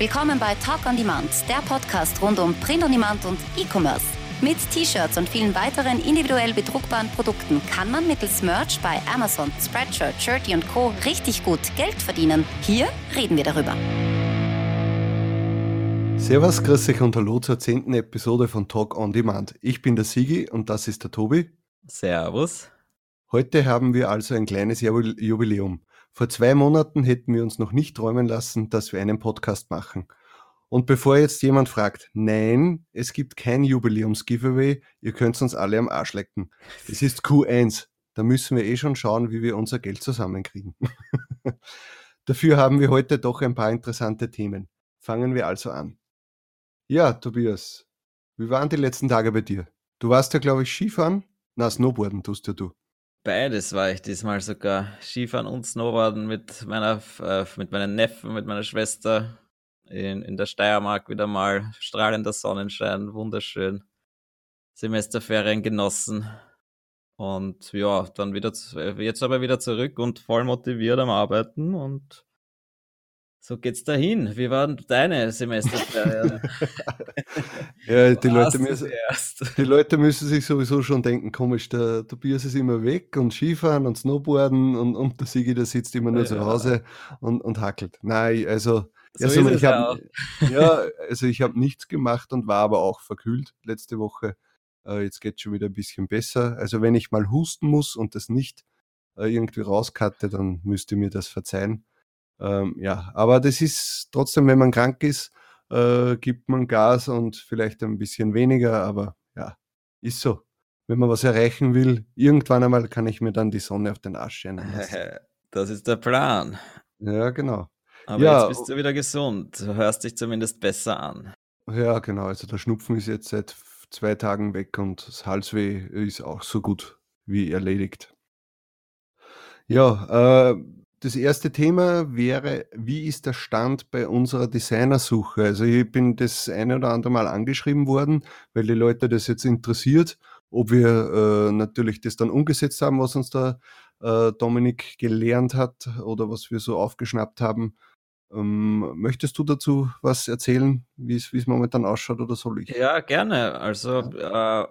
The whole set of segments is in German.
Willkommen bei Talk on Demand, der Podcast rund um Print on Demand und E-Commerce. Mit T-Shirts und vielen weiteren individuell bedruckbaren Produkten kann man mittels Merch bei Amazon, Spreadshirt, Shirty und Co. richtig gut Geld verdienen. Hier reden wir darüber. Servus, grüß euch und hallo zur zehnten Episode von Talk on Demand. Ich bin der Sigi und das ist der Tobi. Servus. Heute haben wir also ein kleines Jubiläum. Vor zwei Monaten hätten wir uns noch nicht träumen lassen, dass wir einen Podcast machen. Und bevor jetzt jemand fragt, nein, es gibt kein Jubiläums-Giveaway, ihr könnt uns alle am Arsch lecken. Es ist Q1, da müssen wir eh schon schauen, wie wir unser Geld zusammenkriegen. Dafür haben wir heute doch ein paar interessante Themen. Fangen wir also an. Ja, Tobias, wie waren die letzten Tage bei dir? Du warst ja, glaube ich, Skifahren? Na, Snowboarden tust ja du. Beides war ich diesmal sogar. Skifahren und Snowboarden mit meiner, äh, mit meinen Neffen, mit meiner Schwester in, in der Steiermark wieder mal. Strahlender Sonnenschein, wunderschön. Semesterferien genossen. Und ja, dann wieder, jetzt aber wieder zurück und voll motiviert am Arbeiten und so geht's dahin. Wie waren deine Semesterferien? ja, die Leute, müssen, die Leute müssen sich sowieso schon denken, komisch, der Tobias ist immer weg und Skifahren und Snowboarden und, und der Sigi, der sitzt immer nur ja. zu Hause und, und hackelt. Nein, also, so also ich habe ja, also ich habe nichts gemacht und war aber auch verkühlt letzte Woche. Äh, jetzt geht es schon wieder ein bisschen besser. Also wenn ich mal husten muss und das nicht äh, irgendwie rauskatte, dann müsst ihr mir das verzeihen. Ähm, ja, aber das ist trotzdem, wenn man krank ist, äh, gibt man Gas und vielleicht ein bisschen weniger, aber ja, ist so. Wenn man was erreichen will, irgendwann einmal kann ich mir dann die Sonne auf den Arsch scheinen Das ist der Plan. Ja, genau. Aber ja, jetzt bist du wieder gesund. Du hörst dich zumindest besser an. Ja, genau. Also der Schnupfen ist jetzt seit zwei Tagen weg und das Halsweh ist auch so gut wie erledigt. Ja, äh, das erste Thema wäre, wie ist der Stand bei unserer Designersuche? Also ich bin das eine oder andere Mal angeschrieben worden, weil die Leute das jetzt interessiert, ob wir äh, natürlich das dann umgesetzt haben, was uns da äh, Dominik gelernt hat oder was wir so aufgeschnappt haben. Ähm, möchtest du dazu was erzählen, wie es momentan ausschaut oder soll ich? Ja, gerne. Also äh,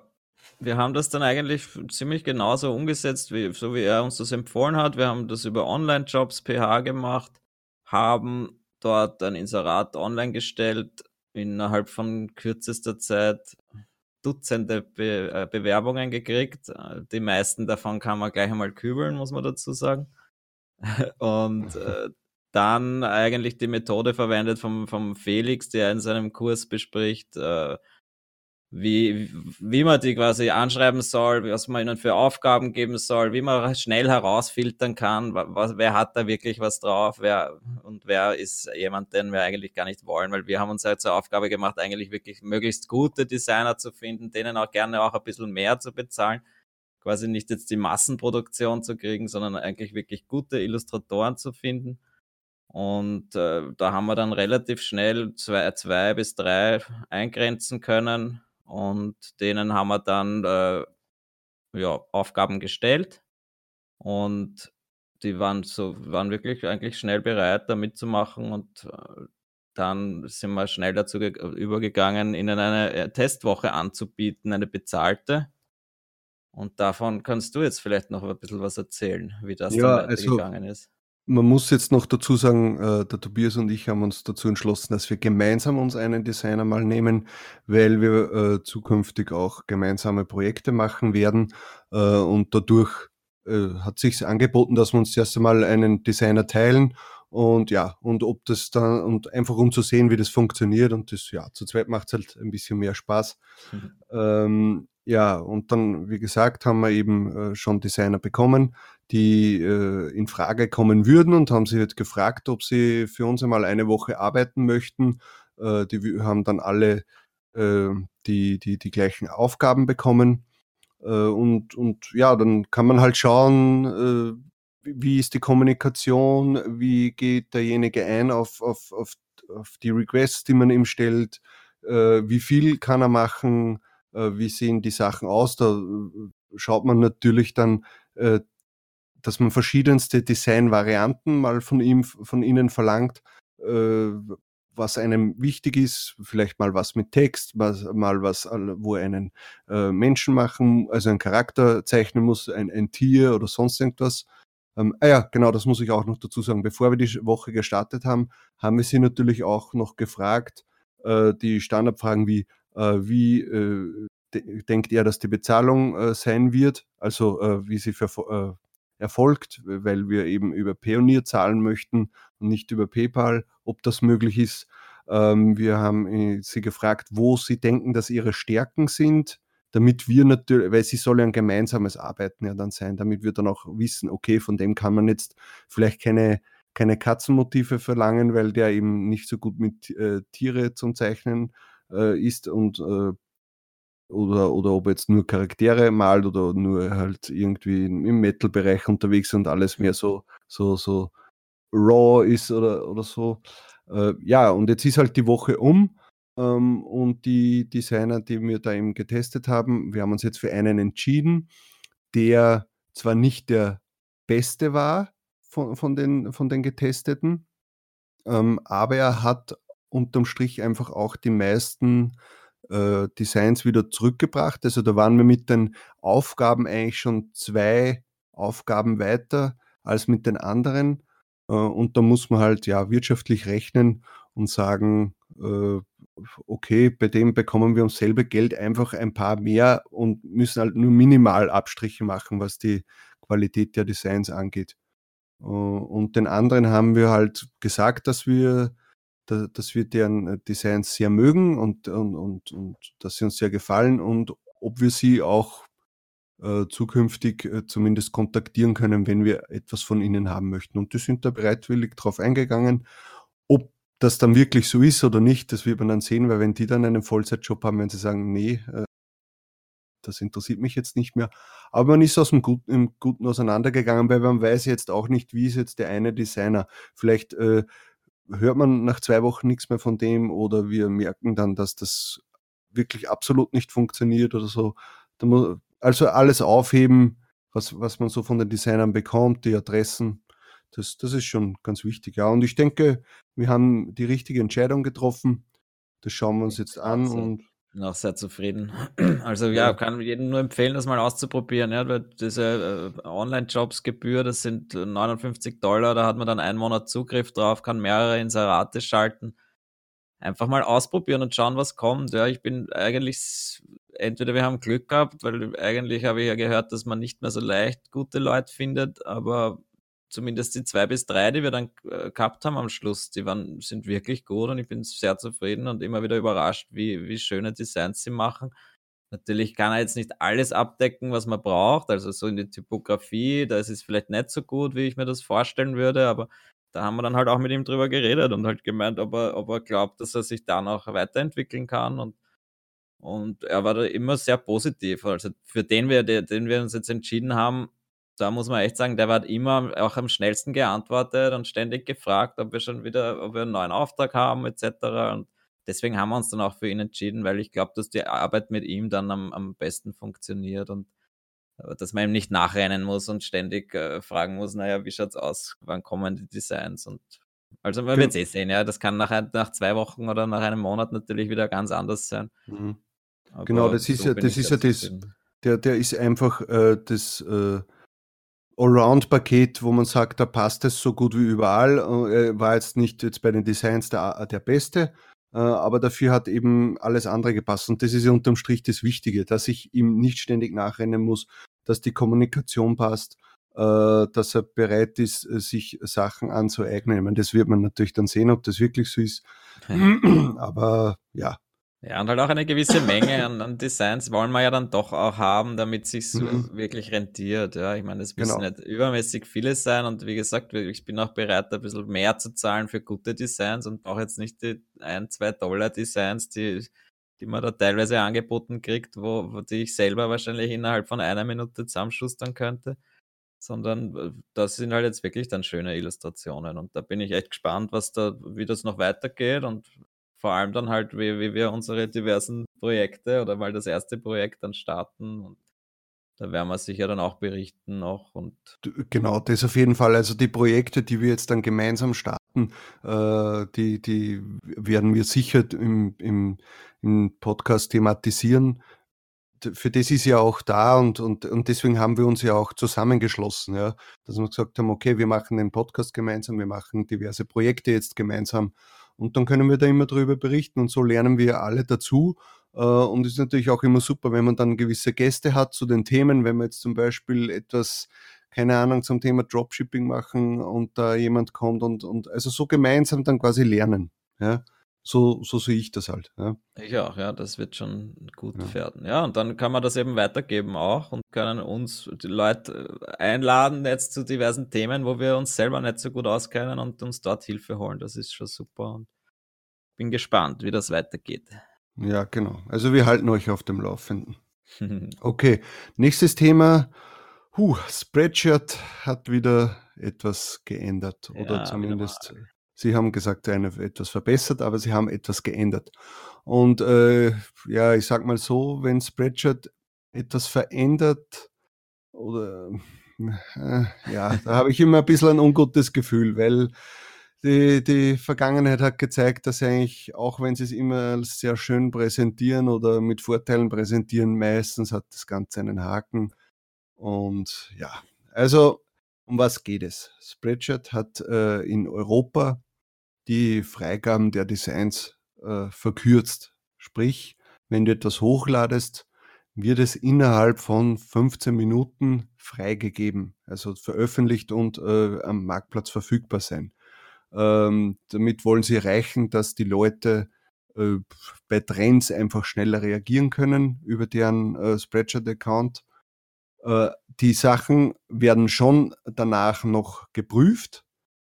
wir haben das dann eigentlich ziemlich genauso umgesetzt, wie, so wie er uns das empfohlen hat. Wir haben das über Online-Jobs PH gemacht, haben dort ein Inserat online gestellt, innerhalb von kürzester Zeit Dutzende Be äh, Bewerbungen gekriegt. Die meisten davon kann man gleich einmal kübeln, muss man dazu sagen. Und äh, dann eigentlich die Methode verwendet vom, vom Felix, der in seinem Kurs bespricht, äh, wie, wie man die quasi anschreiben soll, was man ihnen für Aufgaben geben soll, wie man schnell herausfiltern kann, was, wer hat da wirklich was drauf, wer und wer ist jemand, den wir eigentlich gar nicht wollen, weil wir haben uns halt zur Aufgabe gemacht, eigentlich wirklich möglichst gute Designer zu finden, denen auch gerne auch ein bisschen mehr zu bezahlen, quasi nicht jetzt die Massenproduktion zu kriegen, sondern eigentlich wirklich gute Illustratoren zu finden. Und äh, da haben wir dann relativ schnell zwei, zwei bis drei eingrenzen können und denen haben wir dann äh, ja, Aufgaben gestellt und die waren so, waren wirklich eigentlich schnell bereit, da mitzumachen und äh, dann sind wir schnell dazu übergegangen, ihnen eine äh, Testwoche anzubieten, eine bezahlte. Und davon kannst du jetzt vielleicht noch ein bisschen was erzählen, wie das ja, dann weitergegangen also, ist. Man muss jetzt noch dazu sagen, äh, der Tobias und ich haben uns dazu entschlossen, dass wir gemeinsam uns einen Designer mal nehmen, weil wir äh, zukünftig auch gemeinsame Projekte machen werden. Äh, und dadurch äh, hat sich angeboten, dass wir uns erst einmal einen Designer teilen und ja, und ob das dann, und einfach um zu sehen, wie das funktioniert. Und das, ja, zu zweit macht es halt ein bisschen mehr Spaß. Mhm. Ähm, ja, und dann, wie gesagt, haben wir eben äh, schon Designer bekommen die äh, in Frage kommen würden und haben sie halt gefragt, ob sie für uns einmal eine Woche arbeiten möchten. Äh, die haben dann alle äh, die, die, die gleichen Aufgaben bekommen. Äh, und, und ja, dann kann man halt schauen, äh, wie ist die Kommunikation, wie geht derjenige ein auf, auf, auf, auf die Requests, die man ihm stellt, äh, wie viel kann er machen, wie sehen die Sachen aus. Da schaut man natürlich dann dass man verschiedenste Designvarianten mal von ihm, von ihnen verlangt, äh, was einem wichtig ist, vielleicht mal was mit Text, was, mal was, wo einen äh, Menschen machen, also einen Charakter zeichnen muss, ein, ein Tier oder sonst irgendwas. Ähm, ah ja, genau, das muss ich auch noch dazu sagen. Bevor wir die Woche gestartet haben, haben wir sie natürlich auch noch gefragt, äh, die Standardfragen wie, äh, wie äh, de denkt er, dass die Bezahlung äh, sein wird, also äh, wie sie für, erfolgt, weil wir eben über Payoneer zahlen möchten und nicht über PayPal, ob das möglich ist. Ähm, wir haben sie gefragt, wo sie denken, dass ihre Stärken sind damit wir natürlich, weil sie soll ja ein gemeinsames Arbeiten ja dann sein, damit wir dann auch wissen, okay, von dem kann man jetzt vielleicht keine, keine Katzenmotive verlangen, weil der eben nicht so gut mit äh, Tiere zum Zeichnen äh, ist und äh, oder, oder ob jetzt nur Charaktere malt oder nur halt irgendwie im Metal-Bereich unterwegs und alles mehr so, so, so raw ist oder, oder so. Äh, ja, und jetzt ist halt die Woche um ähm, und die Designer, die wir da eben getestet haben, wir haben uns jetzt für einen entschieden, der zwar nicht der beste war von, von, den, von den getesteten, ähm, aber er hat unterm Strich einfach auch die meisten äh, Designs wieder zurückgebracht. Also da waren wir mit den Aufgaben eigentlich schon zwei Aufgaben weiter als mit den anderen. Äh, und da muss man halt ja wirtschaftlich rechnen und sagen, äh, okay, bei dem bekommen wir uns selber Geld einfach ein paar mehr und müssen halt nur minimal Abstriche machen, was die Qualität der Designs angeht. Äh, und den anderen haben wir halt gesagt, dass wir, dass wir deren Designs sehr mögen und, und, und, und dass sie uns sehr gefallen und ob wir sie auch äh, zukünftig äh, zumindest kontaktieren können, wenn wir etwas von ihnen haben möchten. Und die sind da bereitwillig drauf eingegangen. Ob das dann wirklich so ist oder nicht, das wird man dann sehen, weil wenn die dann einen Vollzeitjob haben, wenn sie sagen, nee, äh, das interessiert mich jetzt nicht mehr. Aber man ist aus dem Guten, im Guten auseinandergegangen, weil man weiß jetzt auch nicht, wie ist jetzt der eine Designer. Vielleicht äh, hört man nach zwei Wochen nichts mehr von dem oder wir merken dann, dass das wirklich absolut nicht funktioniert oder so. Also alles aufheben, was, was man so von den Designern bekommt, die Adressen, das, das ist schon ganz wichtig. Ja. Und ich denke, wir haben die richtige Entscheidung getroffen. Das schauen wir uns jetzt an und bin auch sehr zufrieden. Also ja, kann jedem nur empfehlen, das mal auszuprobieren. Ja, weil diese äh, Online-Jobs-Gebühr, das sind 59 Dollar, da hat man dann einen Monat Zugriff drauf, kann mehrere Inserate schalten. Einfach mal ausprobieren und schauen, was kommt. Ja, ich bin eigentlich, entweder wir haben Glück gehabt, weil eigentlich habe ich ja gehört, dass man nicht mehr so leicht gute Leute findet, aber zumindest die zwei bis drei, die wir dann äh, gehabt haben am Schluss, die waren, sind wirklich gut und ich bin sehr zufrieden und immer wieder überrascht, wie, wie schöne Designs sie machen. Natürlich kann er jetzt nicht alles abdecken, was man braucht, also so in die Typografie, da ist es vielleicht nicht so gut, wie ich mir das vorstellen würde, aber da haben wir dann halt auch mit ihm drüber geredet und halt gemeint, ob er, ob er glaubt, dass er sich da noch weiterentwickeln kann und und er war da immer sehr positiv. Also für den wir, den wir uns jetzt entschieden haben, da muss man echt sagen, der hat immer auch am schnellsten geantwortet und ständig gefragt, ob wir schon wieder, ob wir einen neuen Auftrag haben, etc. Und deswegen haben wir uns dann auch für ihn entschieden, weil ich glaube, dass die Arbeit mit ihm dann am, am besten funktioniert und äh, dass man ihm nicht nachrennen muss und ständig äh, fragen muss, naja, wie schaut's aus, wann kommen die Designs und also man wird es eh sehen, ja, das kann nach, nach zwei Wochen oder nach einem Monat natürlich wieder ganz anders sein. Mhm. Genau, das ist so ja, das ist ja das, der, der ist einfach äh, das äh, Allround-Paket, wo man sagt, da passt es so gut wie überall. Äh, war jetzt nicht jetzt bei den Designs der, der Beste, äh, aber dafür hat eben alles andere gepasst. Und das ist ja unterm Strich das Wichtige, dass ich ihm nicht ständig nachrennen muss, dass die Kommunikation passt, äh, dass er bereit ist, sich Sachen anzueignen. Ich meine, das wird man natürlich dann sehen, ob das wirklich so ist. aber ja, ja, und halt auch eine gewisse Menge an, an, Designs wollen wir ja dann doch auch haben, damit sich mhm. wirklich rentiert. Ja, ich meine, es müssen genau. nicht übermäßig viele sein und wie gesagt, ich bin auch bereit, ein bisschen mehr zu zahlen für gute Designs und brauche jetzt nicht die ein, zwei Dollar Designs, die, die man da teilweise angeboten kriegt, wo, wo die ich selber wahrscheinlich innerhalb von einer Minute zusammenschustern könnte, sondern äh, das sind halt jetzt wirklich dann schöne Illustrationen und da bin ich echt gespannt, was da, wie das noch weitergeht und vor allem dann halt, wie, wie wir unsere diversen Projekte oder mal das erste Projekt dann starten. Und da werden wir sicher dann auch berichten noch. Und genau, das auf jeden Fall. Also die Projekte, die wir jetzt dann gemeinsam starten, äh, die, die werden wir sicher im, im, im Podcast thematisieren. Für das ist ja auch da und, und, und deswegen haben wir uns ja auch zusammengeschlossen, ja, dass wir gesagt haben, okay, wir machen den Podcast gemeinsam, wir machen diverse Projekte jetzt gemeinsam und dann können wir da immer drüber berichten und so lernen wir alle dazu. Äh, und ist natürlich auch immer super, wenn man dann gewisse Gäste hat zu den Themen, wenn man jetzt zum Beispiel etwas keine Ahnung, zum Thema Dropshipping machen und da jemand kommt und, und also so gemeinsam dann quasi lernen. Ja. So, so sehe ich das halt. Ja. Ich auch, ja, das wird schon gut ja. werden. Ja, und dann kann man das eben weitergeben auch und können uns die Leute äh, einladen jetzt zu diversen Themen, wo wir uns selber nicht so gut auskennen und uns dort Hilfe holen. Das ist schon super und bin gespannt, wie das weitergeht. Ja, genau. Also wir halten euch auf dem Laufenden. okay, nächstes Thema Huh, Spreadshirt hat wieder etwas geändert oder ja, zumindest Sie haben gesagt, eine, etwas verbessert, aber Sie haben etwas geändert. Und äh, ja, ich sag mal so, wenn Spreadshirt etwas verändert oder äh, ja, da habe ich immer ein bisschen ein ungutes Gefühl, weil die, die Vergangenheit hat gezeigt, dass eigentlich, auch wenn sie es immer sehr schön präsentieren oder mit Vorteilen präsentieren, meistens hat das Ganze einen Haken. Und ja, also um was geht es? Spreadshirt hat äh, in Europa die Freigaben der Designs äh, verkürzt. Sprich, wenn du etwas hochladest, wird es innerhalb von 15 Minuten freigegeben, also veröffentlicht und äh, am Marktplatz verfügbar sein. Ähm, damit wollen sie erreichen, dass die Leute äh, bei Trends einfach schneller reagieren können über deren äh, Spreadshirt-Account äh, die Sachen werden schon danach noch geprüft.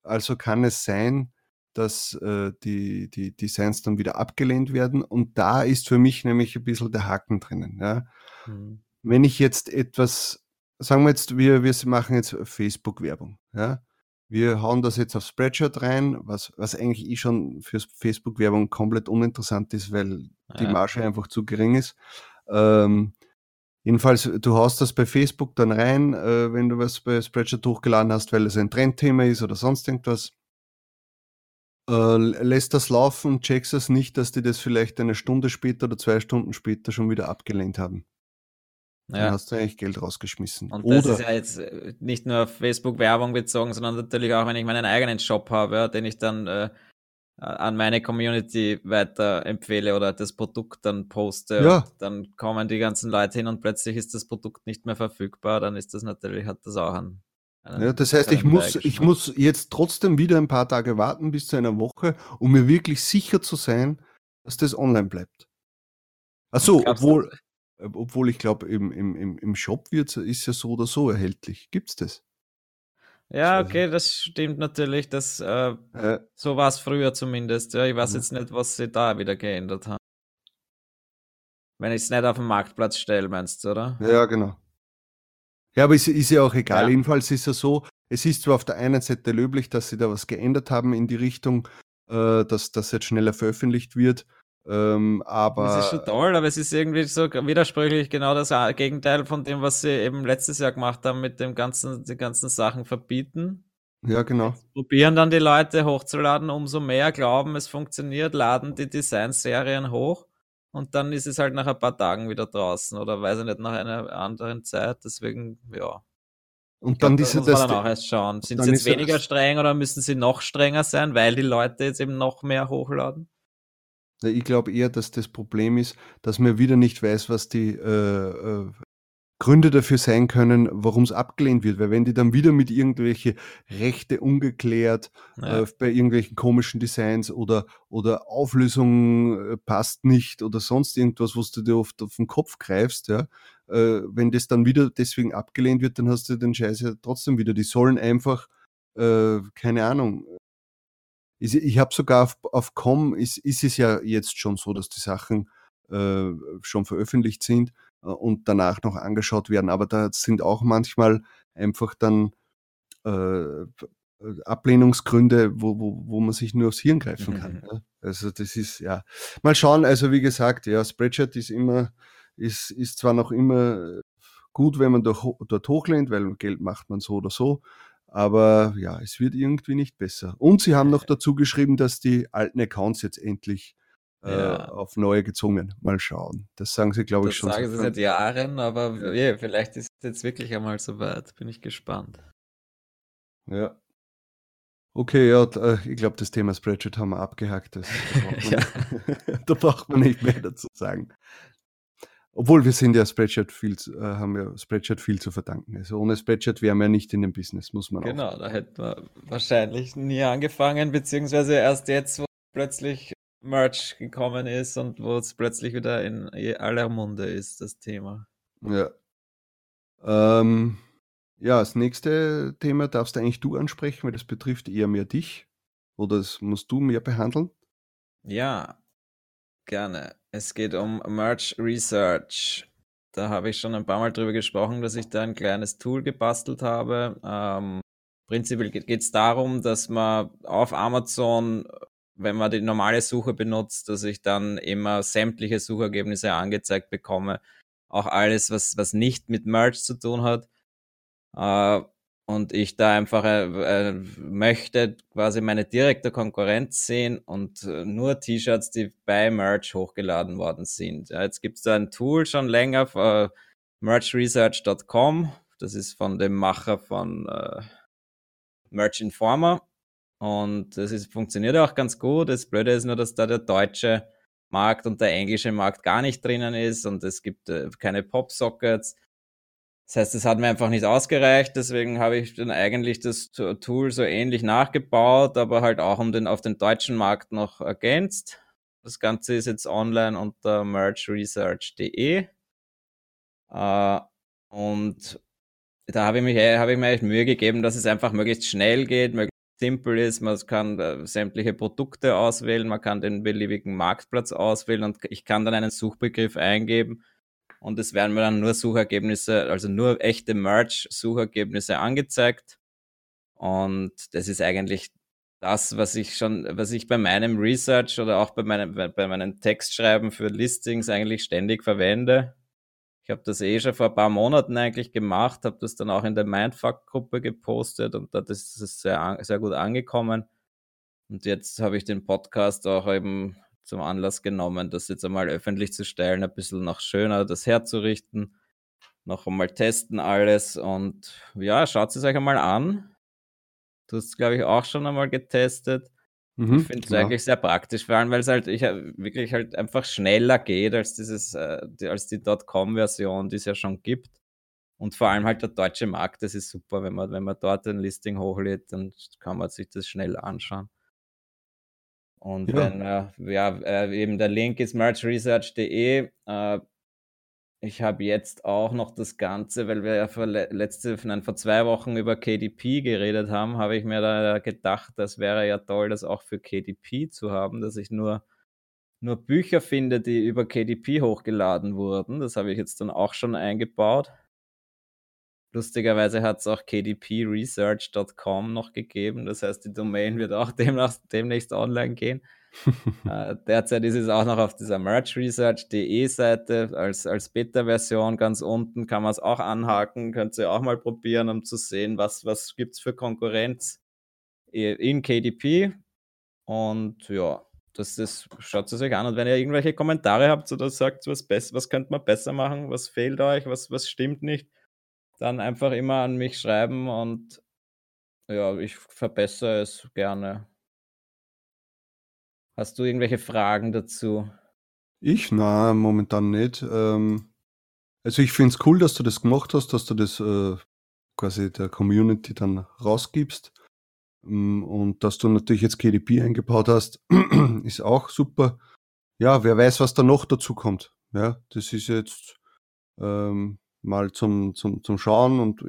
Also kann es sein, dass äh, die, die Designs dann wieder abgelehnt werden. Und da ist für mich nämlich ein bisschen der Haken drinnen. Ja. Mhm. Wenn ich jetzt etwas, sagen wir jetzt, wir, wir machen jetzt Facebook-Werbung. Ja. Wir hauen das jetzt auf Spreadshirt rein, was, was eigentlich eh schon für Facebook-Werbung komplett uninteressant ist, weil ja. die Marge einfach zu gering ist. Ähm, Jedenfalls, du haust das bei Facebook dann rein, äh, wenn du was bei Spreadshirt hochgeladen hast, weil es ein Trendthema ist oder sonst irgendwas. Äh, lässt das laufen checkst es nicht, dass die das vielleicht eine Stunde später oder zwei Stunden später schon wieder abgelehnt haben. Ja. Dann hast du eigentlich Geld rausgeschmissen. Und das ist ja jetzt äh, nicht nur auf Facebook-Werbung bezogen, sondern natürlich auch, wenn ich meinen eigenen Shop habe, ja, den ich dann äh, an meine Community weiterempfehle oder das Produkt dann poste, ja. dann kommen die ganzen Leute hin und plötzlich ist das Produkt nicht mehr verfügbar, dann ist das natürlich, hat das auch einen. Ja, das heißt, ich muss, ich muss jetzt trotzdem wieder ein paar Tage warten bis zu einer Woche, um mir wirklich sicher zu sein, dass das online bleibt. Achso, obwohl, obwohl ich glaube, im, im, im Shop wird, ist ja so oder so erhältlich. Gibt es das? Ja, okay, das stimmt natürlich. Das, äh, äh, so war es früher zumindest. Ja, ich weiß jetzt nicht, was sie da wieder geändert haben. Wenn ich es nicht auf den Marktplatz stelle, meinst du, oder? Ja, genau. Ja, aber es ist ja auch egal. Ja. Jedenfalls ist es so, es ist zwar auf der einen Seite löblich, dass sie da was geändert haben in die Richtung, äh, dass das jetzt schneller veröffentlicht wird. Ähm, aber das ist schon toll, aber es ist irgendwie so widersprüchlich genau das Gegenteil von dem, was sie eben letztes Jahr gemacht haben mit dem ganzen, die ganzen Sachen verbieten. Ja, genau. Jetzt probieren dann die Leute hochzuladen, umso mehr glauben, es funktioniert, laden die Designserien hoch und dann ist es halt nach ein paar Tagen wieder draußen oder weiß ich nicht, nach einer anderen Zeit. Deswegen, ja. Und dann, glaub, da muss man dann auch erst schauen. Sind sie jetzt weniger streng oder müssen sie noch strenger sein, weil die Leute jetzt eben noch mehr hochladen? Ich glaube eher, dass das Problem ist, dass man wieder nicht weiß, was die äh, äh, Gründe dafür sein können, warum es abgelehnt wird. Weil wenn die dann wieder mit irgendwelche Rechte ungeklärt ja. äh, bei irgendwelchen komischen Designs oder, oder Auflösung äh, passt nicht oder sonst irgendwas, was du dir oft auf den Kopf greifst, ja, äh, wenn das dann wieder deswegen abgelehnt wird, dann hast du den Scheiß ja trotzdem wieder. Die sollen einfach, äh, keine Ahnung, ich, ich habe sogar auf, auf Com ist, ist es ja jetzt schon so, dass die Sachen äh, schon veröffentlicht sind und danach noch angeschaut werden. Aber da sind auch manchmal einfach dann äh, Ablehnungsgründe, wo, wo, wo man sich nur aufs Hirn greifen kann. Mhm. Also das ist ja. Mal schauen, also wie gesagt, ja, Spreadshirt ist immer, ist, ist zwar noch immer gut, wenn man dort, dort hochlehnt, weil Geld macht man so oder so. Aber ja, es wird irgendwie nicht besser. Und sie haben noch dazu geschrieben, dass die alten Accounts jetzt endlich äh, ja. auf neue gezwungen. Mal schauen. Das sagen sie, glaube ich, schon. Das sagen sie seit Jahren, aber. Yeah, vielleicht ist es jetzt wirklich einmal so weit. Bin ich gespannt. Ja. Okay, ja, äh, ich glaube, das Thema Spreadsheet haben wir abgehakt. Das, da, braucht ja. nicht, da, braucht man nicht mehr dazu sagen. Obwohl wir sind ja Spreadsheet viel, äh, haben ja Spreadsheet viel zu verdanken. Also ohne Spreadsheet wären wir ja nicht in dem Business, muss man genau, auch. Genau, da hätten wir wahrscheinlich nie angefangen, beziehungsweise erst jetzt, wo plötzlich Merch gekommen ist und wo es plötzlich wieder in aller Munde ist, das Thema. Ja. Ähm, ja, das nächste Thema darfst du eigentlich du ansprechen, weil das betrifft eher mehr dich. Oder das musst du mehr behandeln? Ja, gerne. Es geht um Merch Research. Da habe ich schon ein paar Mal drüber gesprochen, dass ich da ein kleines Tool gebastelt habe. Ähm, prinzipiell geht es darum, dass man auf Amazon, wenn man die normale Suche benutzt, dass ich dann immer sämtliche Suchergebnisse angezeigt bekomme. Auch alles, was, was nicht mit Merch zu tun hat. Äh, und ich da einfach äh, äh, möchte quasi meine direkte Konkurrenz sehen und äh, nur T-Shirts, die bei Merch hochgeladen worden sind. Jetzt gibt es da ein Tool schon länger, äh, merchresearch.com. Das ist von dem Macher von äh, Merch Informer. Und ist, funktioniert auch ganz gut. Das Blöde ist nur, dass da der deutsche Markt und der englische Markt gar nicht drinnen ist und es gibt äh, keine Pop-Sockets. Das heißt, es hat mir einfach nicht ausgereicht, deswegen habe ich dann eigentlich das Tool so ähnlich nachgebaut, aber halt auch um den, auf den deutschen Markt noch ergänzt. Das Ganze ist jetzt online unter merchresearch.de. Äh, und da habe ich, mich, habe ich mir echt Mühe gegeben, dass es einfach möglichst schnell geht, möglichst simpel ist. Man kann äh, sämtliche Produkte auswählen, man kann den beliebigen Marktplatz auswählen und ich kann dann einen Suchbegriff eingeben und es werden mir dann nur Suchergebnisse, also nur echte Merch-Suchergebnisse angezeigt. Und das ist eigentlich das, was ich schon, was ich bei meinem Research oder auch bei meinem, bei meinen Textschreiben für Listings eigentlich ständig verwende. Ich habe das eh schon vor ein paar Monaten eigentlich gemacht, habe das dann auch in der Mindfuck-Gruppe gepostet und da ist es sehr, sehr gut angekommen. Und jetzt habe ich den Podcast auch eben zum Anlass genommen, das jetzt einmal öffentlich zu stellen, ein bisschen noch schöner das herzurichten, noch einmal testen alles und ja, schaut es euch einmal an. Du hast, glaube ich, auch schon einmal getestet. Mhm, ich finde es eigentlich sehr praktisch, vor allem, weil es halt ich, wirklich halt einfach schneller geht als dieses, äh, die, als die .com-Version, die es ja schon gibt. Und vor allem halt der deutsche Markt, das ist super, wenn man, wenn man dort ein Listing hochlädt, dann kann man sich das schnell anschauen. Und ja. wenn, äh, ja, äh, eben der Link ist merchresearch.de. Äh, ich habe jetzt auch noch das Ganze, weil wir ja vor, letzte, nein, vor zwei Wochen über KDP geredet haben, habe ich mir da gedacht, das wäre ja toll, das auch für KDP zu haben, dass ich nur, nur Bücher finde, die über KDP hochgeladen wurden. Das habe ich jetzt dann auch schon eingebaut. Lustigerweise hat es auch kdpresearch.com noch gegeben. Das heißt, die Domain wird auch demnach, demnächst online gehen. äh, derzeit ist es auch noch auf dieser merchresearch.de Seite als, als Beta-Version ganz unten. Kann man es auch anhaken. Könnt ihr auch mal probieren, um zu sehen, was, was gibt es für Konkurrenz in KDP. Und ja, das ist, schaut es euch an. Und wenn ihr irgendwelche Kommentare habt oder sagt, was, was könnte man besser machen, was fehlt euch, was, was stimmt nicht, dann einfach immer an mich schreiben und ja, ich verbessere es gerne. Hast du irgendwelche Fragen dazu? Ich? Na, momentan nicht. Ähm, also ich finde es cool, dass du das gemacht hast, dass du das äh, quasi der Community dann rausgibst. Mm, und dass du natürlich jetzt KDP eingebaut hast, ist auch super. Ja, wer weiß, was da noch dazu kommt. Ja, das ist jetzt ähm, mal zum, zum, zum Schauen und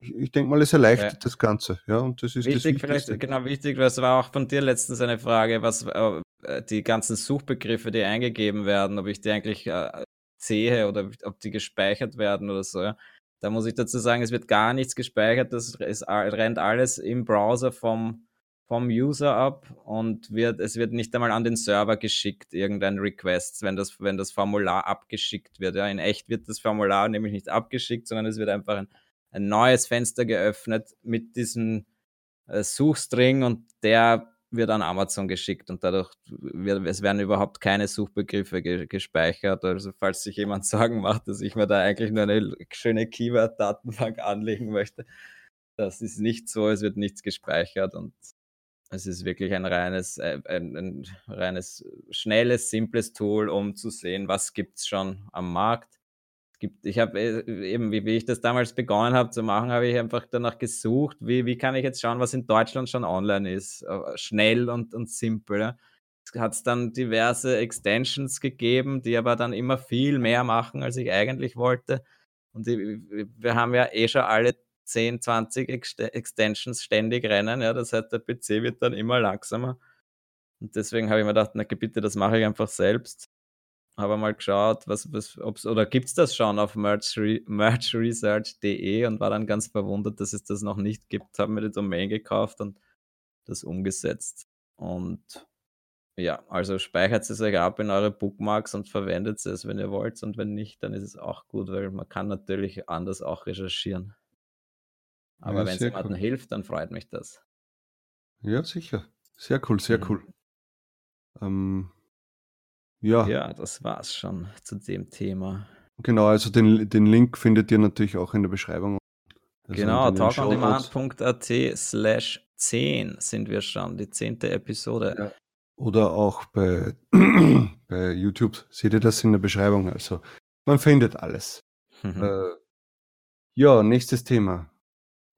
ich, ich denke mal, es erleichtert ja. das Ganze. Ja, und das ist wichtig, das vielleicht, genau, wichtig, das war auch von dir letztens eine Frage, was äh, die ganzen Suchbegriffe, die eingegeben werden, ob ich die eigentlich äh, sehe oder ob die gespeichert werden oder so. Ja. Da muss ich dazu sagen, es wird gar nichts gespeichert, das es rennt alles im Browser vom vom User ab und wird, es wird nicht einmal an den Server geschickt, irgendein Request, wenn das, wenn das Formular abgeschickt wird. Ja, in echt wird das Formular nämlich nicht abgeschickt, sondern es wird einfach ein, ein neues Fenster geöffnet mit diesem äh, Suchstring und der wird an Amazon geschickt und dadurch wird, es werden überhaupt keine Suchbegriffe ge gespeichert. Also falls sich jemand Sorgen macht, dass ich mir da eigentlich nur eine schöne Keyword-Datenbank anlegen möchte, das ist nicht so, es wird nichts gespeichert und es ist wirklich ein reines, äh, ein, ein reines, schnelles, simples Tool, um zu sehen, was gibt es schon am Markt gibt, ich habe äh, eben, wie, wie, ich das damals begonnen habe zu machen, habe ich einfach danach gesucht, wie, wie kann ich jetzt schauen, was in Deutschland schon online ist. Äh, schnell und, und simpel. Es hat dann diverse Extensions gegeben, die aber dann immer viel mehr machen, als ich eigentlich wollte. Und die, wir haben ja eh schon alle 10, 20 Extensions ständig rennen. Ja, das heißt, der PC wird dann immer langsamer. Und deswegen habe ich mir gedacht, na bitte, das mache ich einfach selbst habe mal geschaut, was, was, ob's, oder gibt es das schon auf merchresearch.de und war dann ganz verwundert, dass es das noch nicht gibt. Habe mir die Domain gekauft und das umgesetzt. Und ja, also speichert es euch ab in eure Bookmarks und verwendet es, wenn ihr wollt. Und wenn nicht, dann ist es auch gut, weil man kann natürlich anders auch recherchieren. Aber ja, wenn es jemandem cool. hilft, dann freut mich das. Ja, sicher. Sehr cool, sehr mhm. cool. Ähm, ja. Ja, das war's schon zu dem Thema. Genau, also den, den Link findet ihr natürlich auch in der Beschreibung. Also genau, talkondemand.at slash 10 sind wir schon, die zehnte Episode. Ja. Oder auch bei, bei YouTube seht ihr das in der Beschreibung. Also man findet alles. Mhm. Äh, ja, nächstes Thema.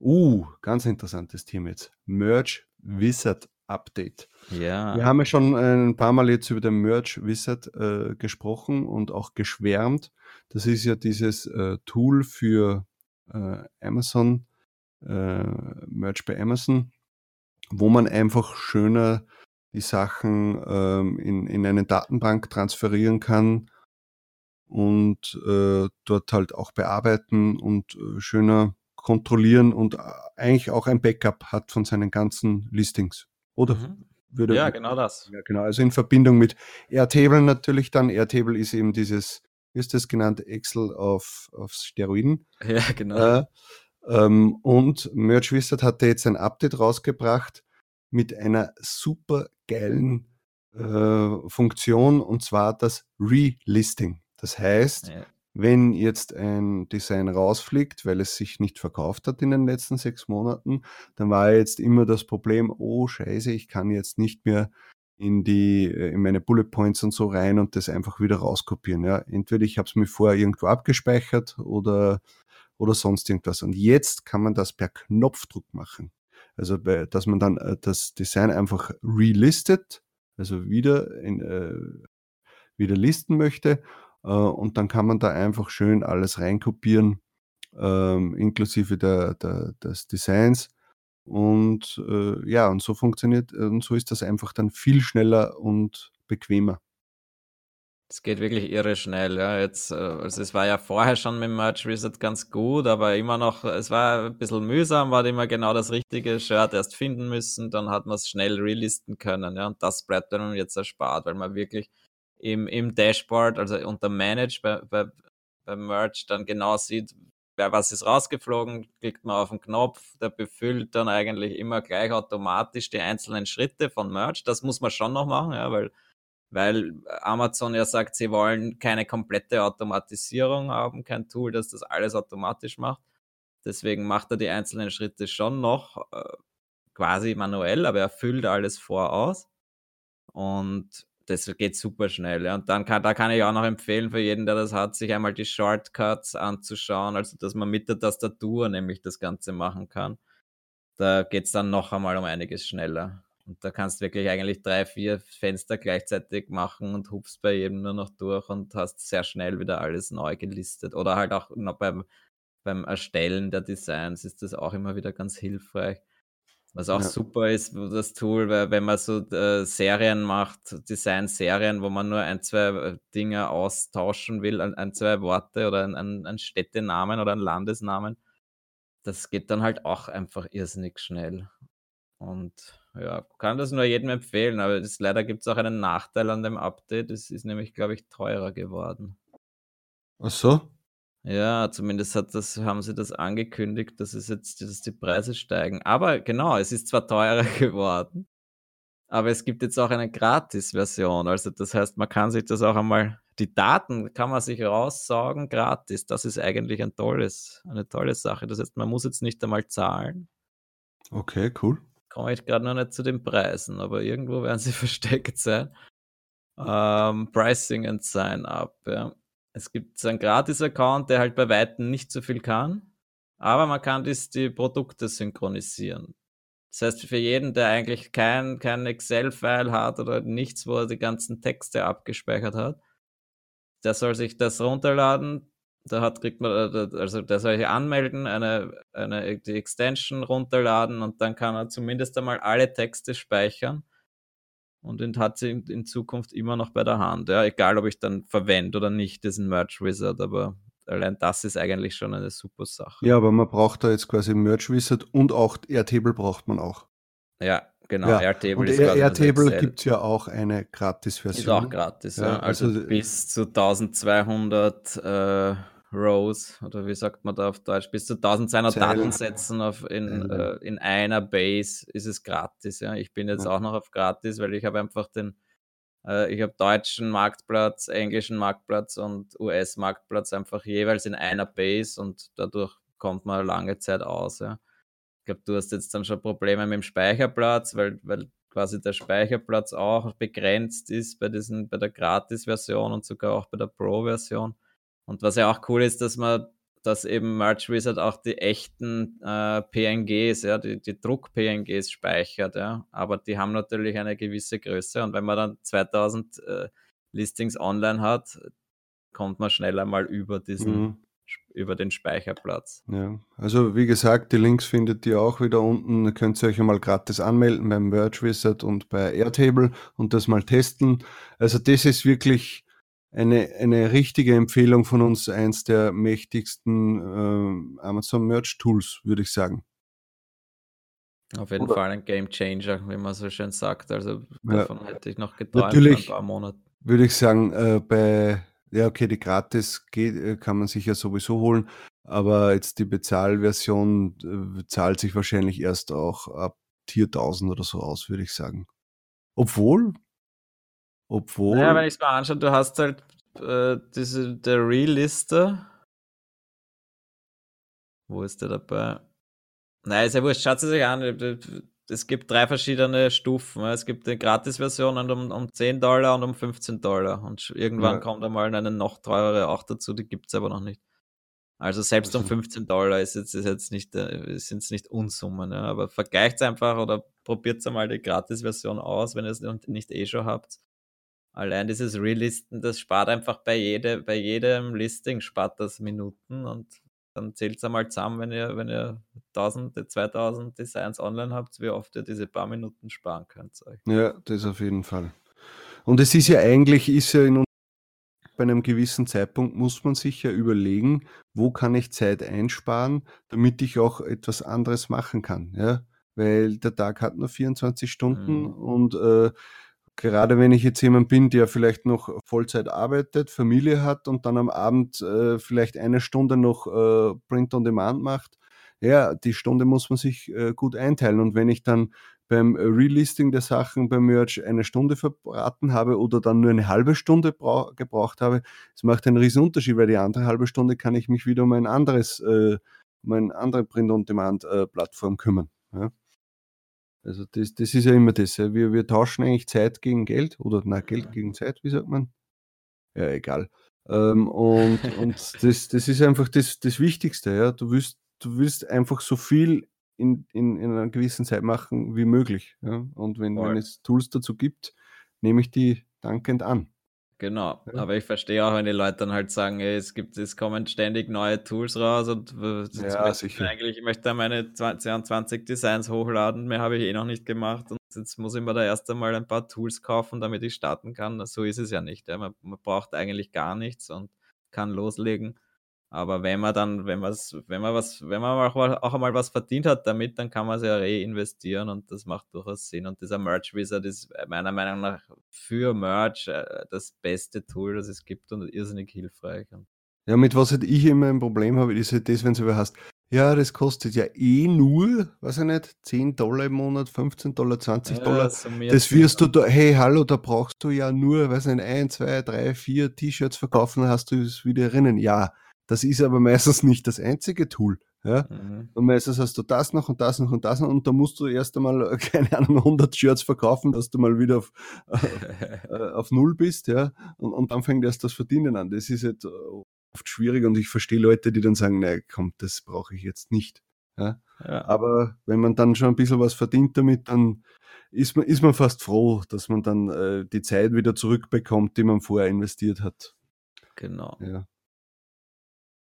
Uh, ganz interessantes Thema jetzt. Merge Wizard Update. Ja. Wir haben ja schon ein paar Mal jetzt über den Merch Wizard äh, gesprochen und auch geschwärmt. Das ist ja dieses äh, Tool für äh, Amazon, äh, Merch bei Amazon, wo man einfach schöner die Sachen ähm, in, in eine Datenbank transferieren kann und äh, dort halt auch bearbeiten und äh, schöner kontrollieren und eigentlich auch ein Backup hat von seinen ganzen Listings. Oder mhm. würde Ja, genau das. Ja, genau. Also in Verbindung mit Airtable natürlich dann. Airtable ist eben dieses, wie ist das genannt, Excel auf, auf Steroiden. Ja, genau. Äh, ähm, und Merch Wizard hatte jetzt ein Update rausgebracht mit einer super geilen äh, Funktion und zwar das Relisting. Das heißt, ja wenn jetzt ein Design rausfliegt, weil es sich nicht verkauft hat in den letzten sechs Monaten, dann war jetzt immer das Problem, oh scheiße, ich kann jetzt nicht mehr in die äh, in meine Bullet Points und so rein und das einfach wieder rauskopieren. Ja, entweder ich habe es mir vorher irgendwo abgespeichert oder oder sonst irgendwas. Und jetzt kann man das per Knopfdruck machen. Also dass man dann äh, das Design einfach relistet, also wieder in, äh, wieder listen möchte und dann kann man da einfach schön alles reinkopieren, ähm, inklusive der, der, des Designs. Und äh, ja, und so funktioniert, und so ist das einfach dann viel schneller und bequemer. Es geht wirklich irre schnell, ja. Jetzt, äh, also es war ja vorher schon mit Merch Reset ganz gut, aber immer noch, es war ein bisschen mühsam, war immer genau das richtige Shirt erst finden müssen, dann hat man es schnell relisten können, ja. Und das bleibt dann jetzt erspart, weil man wirklich im, im Dashboard, also unter Manage bei, bei, bei Merge dann genau sieht, wer was ist rausgeflogen, klickt man auf den Knopf, der befüllt dann eigentlich immer gleich automatisch die einzelnen Schritte von Merge. Das muss man schon noch machen, ja, weil, weil Amazon ja sagt, sie wollen keine komplette Automatisierung haben, kein Tool, das das alles automatisch macht. Deswegen macht er die einzelnen Schritte schon noch äh, quasi manuell, aber er füllt alles voraus. Und das geht super schnell. Ja. Und dann kann, da kann ich auch noch empfehlen für jeden, der das hat, sich einmal die Shortcuts anzuschauen, also dass man mit der Tastatur nämlich das Ganze machen kann. Da geht es dann noch einmal um einiges schneller. Und da kannst du wirklich eigentlich drei, vier Fenster gleichzeitig machen und hupst bei jedem nur noch durch und hast sehr schnell wieder alles neu gelistet. Oder halt auch noch beim, beim Erstellen der Designs ist das auch immer wieder ganz hilfreich. Was auch ja. super ist, das Tool, weil wenn man so äh, Serien macht, Design-Serien, wo man nur ein, zwei äh, Dinge austauschen will, ein, ein zwei Worte oder ein, ein, ein Städtenamen oder ein Landesnamen, das geht dann halt auch einfach irrsinnig schnell. Und ja, kann das nur jedem empfehlen, aber das, leider gibt es auch einen Nachteil an dem Update. Es ist nämlich, glaube ich, teurer geworden. Ach so? Ja, zumindest hat das haben sie das angekündigt, dass es jetzt dass die Preise steigen. Aber genau, es ist zwar teurer geworden, aber es gibt jetzt auch eine Gratis-Version. Also, das heißt, man kann sich das auch einmal die Daten kann man sich raussaugen gratis. Das ist eigentlich ein tolles eine tolle Sache. Das heißt, man muss jetzt nicht einmal zahlen. Okay, cool. Komme ich gerade noch nicht zu den Preisen, aber irgendwo werden sie versteckt sein. Ähm, Pricing and Sign Up, ja. Es gibt so einen Gratis-Account, der halt bei Weitem nicht so viel kann, aber man kann dies, die Produkte synchronisieren. Das heißt, für jeden, der eigentlich kein, kein Excel-File hat oder nichts, wo er die ganzen Texte abgespeichert hat, der soll sich das runterladen. Da hat, kriegt man, äh, also der soll sich anmelden, eine, eine, die Extension runterladen und dann kann er zumindest einmal alle Texte speichern und den hat sie in, in, Zukunft immer noch bei der Hand. Ja, egal, ob ich dann verwende oder nicht, diesen Merch Wizard, aber allein das ist eigentlich schon eine super Sache. Ja, aber man braucht da jetzt quasi Merch Wizard und auch Airtable braucht man auch. Ja, genau. Ja. Airtable und ist Airtable gibt es ja auch eine Gratis-Version. Ist auch gratis, ja. ja also, also, bis zu 1200 äh, Rows oder wie sagt man da auf Deutsch, bis zu 1200 Zeilen. Datensätzen auf in, äh, in einer Base ist es gratis. Ja. Ich bin jetzt ja. auch noch auf gratis, weil ich habe einfach den, äh, ich habe deutschen Marktplatz, englischen Marktplatz und US-Marktplatz einfach jeweils in einer Base und dadurch kommt man lange Zeit aus. Ja. Ich glaube, du hast jetzt dann schon Probleme mit dem Speicherplatz, weil, weil quasi der Speicherplatz auch begrenzt ist bei, diesen, bei der Gratis-Version und sogar auch bei der Pro-Version. Und was ja auch cool ist, dass man, dass eben Merch Wizard auch die echten äh, PNGs, ja, die, die Druck-PNGs speichert, ja. Aber die haben natürlich eine gewisse Größe und wenn man dann 2000 äh, Listings online hat, kommt man schneller mal über diesen, mhm. über den Speicherplatz. Ja, also wie gesagt, die Links findet ihr auch wieder unten. Da könnt ihr euch einmal gratis anmelden beim Merch Wizard und bei Airtable und das mal testen. Also das ist wirklich eine, eine richtige Empfehlung von uns, eins der mächtigsten äh, Amazon Merch Tools, würde ich sagen. Auf jeden Oder? Fall ein Game Changer, wie man so schön sagt. Also davon ja. hätte ich noch geträumt Natürlich ein paar Monate. Würde ich sagen, äh, bei, ja, okay, die gratis geht, äh, kann man sich ja sowieso holen, aber jetzt die Bezahlversion äh, zahlt sich wahrscheinlich erst auch ab Tier 1000 oder so aus, würde ich sagen. Obwohl, obwohl. Ja, wenn ich es mal anschaue, du hast halt äh, diese, der Real-Liste. Wo ist der dabei? Nein, ist ja wurscht, schaut es sich an. Es gibt drei verschiedene Stufen. Es gibt eine Gratis-Version um, um 10 Dollar und um 15 Dollar. Und irgendwann ja. kommt einmal eine noch teurere auch dazu, die gibt es aber noch nicht. Also selbst um 15 Dollar ist jetzt, ist jetzt nicht, äh, sind es nicht Unsummen, ja. aber vergleicht es einfach oder probiert einmal die Gratis-Version aus, wenn ihr es nicht eh schon habt. Allein dieses Relisten, das spart einfach bei, jede, bei jedem Listing spart das Minuten und dann zählt es einmal zusammen, wenn ihr, wenn ihr 1000, 2000 Designs online habt, wie oft ihr diese paar Minuten sparen könnt. Ja, das auf jeden Fall. Und es ist ja eigentlich, ist ja in bei einem gewissen Zeitpunkt muss man sich ja überlegen, wo kann ich Zeit einsparen, damit ich auch etwas anderes machen kann. Ja? Weil der Tag hat nur 24 Stunden mhm. und äh, gerade wenn ich jetzt jemand bin, der vielleicht noch Vollzeit arbeitet, Familie hat und dann am Abend äh, vielleicht eine Stunde noch äh, Print on Demand macht, ja, die Stunde muss man sich äh, gut einteilen. Und wenn ich dann beim Relisting der Sachen beim Merch eine Stunde verbraten habe oder dann nur eine halbe Stunde gebraucht habe, es macht einen riesen Unterschied, weil die andere halbe Stunde kann ich mich wieder um ein anderes, äh, um eine andere Print-on-Demand-Plattform äh, kümmern. Ja. Also das, das ist ja immer das. Wir, wir tauschen eigentlich Zeit gegen Geld oder na Geld gegen Zeit, wie sagt man? Ja, egal. Ähm, und und das, das ist einfach das, das Wichtigste. Ja? Du, willst, du willst einfach so viel in, in, in einer gewissen Zeit machen wie möglich. Ja? Und wenn, wenn es Tools dazu gibt, nehme ich die dankend an. Genau, ja. aber ich verstehe auch, wenn die Leute dann halt sagen, ey, es gibt, es kommen ständig neue Tools raus und ja, sicher. eigentlich, ich möchte da meine 20 Designs hochladen, mehr habe ich eh noch nicht gemacht und jetzt muss ich mir da erst einmal ein paar Tools kaufen, damit ich starten kann. So ist es ja nicht. Ja. Man, man braucht eigentlich gar nichts und kann loslegen. Aber wenn man dann, wenn man wenn man was, wenn man auch, auch einmal was verdient hat damit, dann kann man es ja reinvestieren und das macht durchaus Sinn. Und dieser Merch Wizard ist meiner Meinung nach für Merch äh, das beste Tool, das es gibt und irrsinnig hilfreich. Ja, mit was halt ich immer ein Problem habe, ist halt das, wenn du hast, ja, das kostet ja eh nur, weiß ich nicht, 10 Dollar im Monat, 15 Dollar, 20 ja, Dollar. Das wirst du da, hey, hallo, da brauchst du ja nur, weiß ich nicht, ein, zwei, drei, vier T-Shirts verkaufen, dann hast du es wieder erinnern. Ja, das ist aber meistens nicht das einzige Tool. Ja? Mhm. Und meistens hast du das noch und das noch und das noch und da musst du erst einmal, keine Ahnung, 100 Shirts verkaufen, dass du mal wieder auf, äh, auf Null bist, ja, und, und dann fängt erst das Verdienen an. Das ist jetzt oft schwierig und ich verstehe Leute, die dann sagen, nein, komm, das brauche ich jetzt nicht. Ja? ja? Aber wenn man dann schon ein bisschen was verdient damit, dann ist man, ist man fast froh, dass man dann äh, die Zeit wieder zurückbekommt, die man vorher investiert hat. Genau. Ja.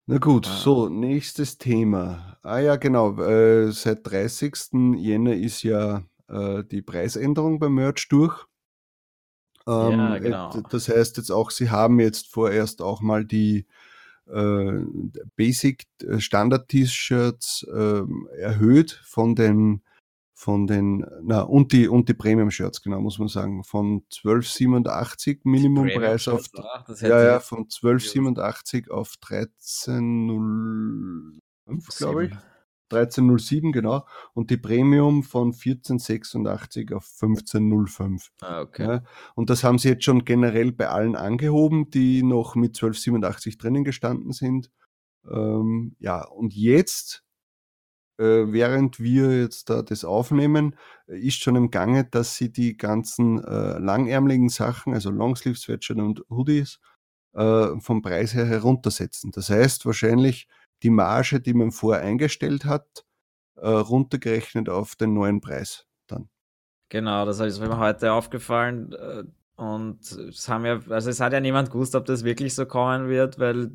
Na gut, ah. so, nächstes Thema. Ah ja, genau, äh, seit 30. Jänner ist ja äh, die Preisänderung beim Merch durch. Ähm, ja, genau. Das heißt jetzt auch, Sie haben jetzt vorerst auch mal die äh, Basic äh, Standard T-Shirts äh, erhöht von den von den na und die und die Premium Shirts genau muss man sagen von 1287 Minimumpreis auf ja ja von 1287 auf 1305 glaube ich 1307, genau. Und die Premium von 1486 auf 1505. Ah, okay. Ja, und das haben sie jetzt schon generell bei allen angehoben, die noch mit 1287 drinnen gestanden sind. Ähm, ja, und jetzt, während wir jetzt da das aufnehmen, ist schon im Gange, dass sie die ganzen äh, langärmeligen Sachen, also Longsleeve, Sweatshirt und Hoodies, äh, vom Preis her heruntersetzen. Das heißt wahrscheinlich die Marge, die man vorher eingestellt hat, äh, runtergerechnet auf den neuen Preis dann. Genau, das ist mir heute aufgefallen. Äh, und es haben ja, also es hat ja niemand gewusst, ob das wirklich so kommen wird, weil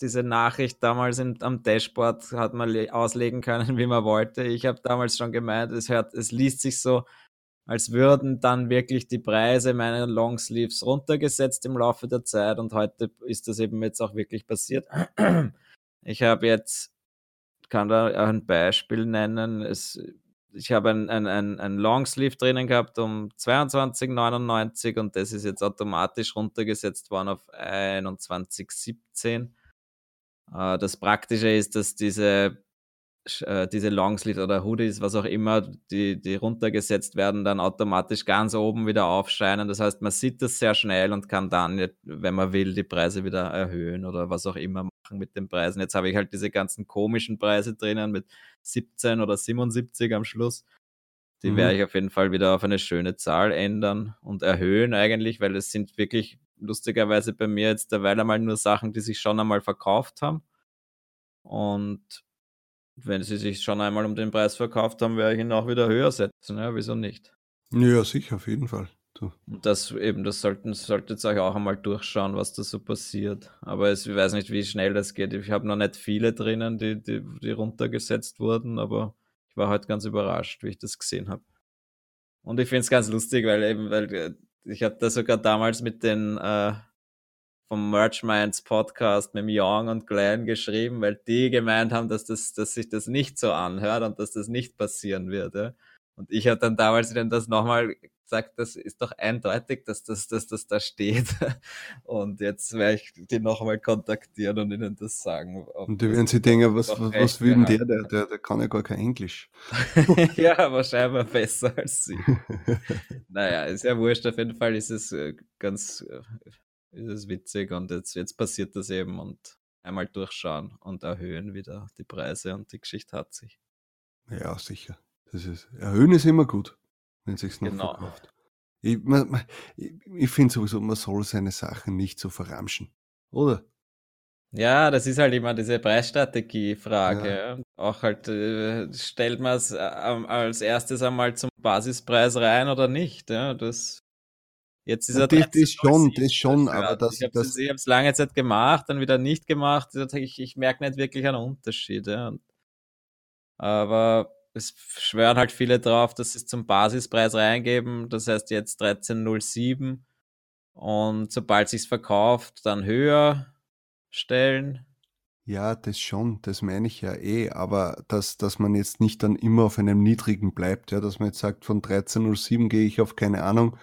diese Nachricht damals in, am Dashboard hat man auslegen können, wie man wollte. Ich habe damals schon gemeint, es, hört, es liest sich so, als würden dann wirklich die Preise meiner Longsleeves runtergesetzt im Laufe der Zeit und heute ist das eben jetzt auch wirklich passiert. Ich habe jetzt, kann da ein Beispiel nennen. Es, ich habe ein, ein, ein, ein Longsleeve drinnen gehabt um 22,99 und das ist jetzt automatisch runtergesetzt worden auf 21,17. Äh, das Praktische ist, dass diese äh, diese Longsleeve oder Hoodies, was auch immer, die, die runtergesetzt werden, dann automatisch ganz oben wieder aufscheinen. Das heißt, man sieht das sehr schnell und kann dann, wenn man will, die Preise wieder erhöhen oder was auch immer machen mit den Preisen. Jetzt habe ich halt diese ganzen komischen Preise drinnen mit 17 oder 77 am Schluss. Die mhm. werde ich auf jeden Fall wieder auf eine schöne Zahl ändern und erhöhen eigentlich, weil es sind wirklich lustigerweise bei mir jetzt derweil einmal nur Sachen, die sich schon einmal verkauft haben. Und wenn sie sich schon einmal um den Preis verkauft haben, werde ich ihn auch wieder höher setzen. Ja, wieso nicht? Ja, sicher, auf jeden Fall. Und das eben, das sollten, solltet ihr euch auch einmal durchschauen, was da so passiert. Aber es, ich weiß nicht, wie schnell das geht. Ich habe noch nicht viele drinnen, die, die, die runtergesetzt wurden, aber ich war halt ganz überrascht, wie ich das gesehen habe. Und ich finde es ganz lustig, weil eben, weil äh, ich habe da sogar damals mit den äh, vom Merch Minds Podcast mit Young und Glenn geschrieben, weil die gemeint haben, dass, das, dass sich das nicht so anhört und dass das nicht passieren wird. Ja. Und ich habe dann damals ihnen das nochmal gesagt, das ist doch eindeutig, dass das, dass das da steht. Und jetzt werde ich die nochmal kontaktieren und ihnen das sagen. Und die werden sich denken, was, was, will denn der? Der, der? der kann ja gar kein Englisch. ja, aber scheinbar besser als sie. naja, ist ja wurscht. Auf jeden Fall ist es äh, ganz äh, ist es witzig und jetzt, jetzt passiert das eben und einmal durchschauen und erhöhen wieder die Preise und die Geschichte hat sich. Ja, sicher. Das ist, erhöhen ist immer gut, wenn es sich noch genau. verkauft. Ich, ich, ich finde sowieso, man soll seine Sachen nicht so verramschen, oder? Ja, das ist halt immer diese Preisstrategie-Frage. Ja. Auch halt, äh, stellt man es äh, als erstes einmal zum Basispreis rein oder nicht? Ja, das Jetzt ist er das, das schon, das schon, aber das, ich habe es lange Zeit gemacht, dann wieder nicht gemacht. Ich, ich merke nicht wirklich einen Unterschied. Ja. Aber es schwören halt viele drauf, dass sie es zum Basispreis reingeben. Das heißt jetzt 13,07 und sobald sich's verkauft, dann höher stellen. Ja, das schon, das meine ich ja eh, aber dass, dass man jetzt nicht dann immer auf einem niedrigen bleibt, ja, dass man jetzt sagt, von 13,07 gehe ich auf keine Ahnung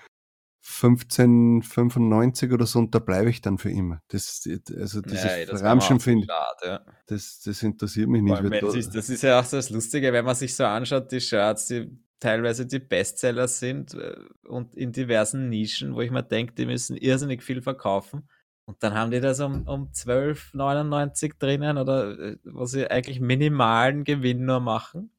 1595 oder so und da bleibe ich dann für immer. Das, also diese ja, Ramschen finde ja. das, das interessiert mich nicht. Allem, sich, das ist ja auch so das Lustige, wenn man sich so anschaut, die Shirts, die teilweise die Bestseller sind äh, und in diversen Nischen, wo ich mir denke, die müssen irrsinnig viel verkaufen. Und dann haben die das um, um 12,99 drinnen oder äh, wo sie eigentlich minimalen Gewinn nur machen,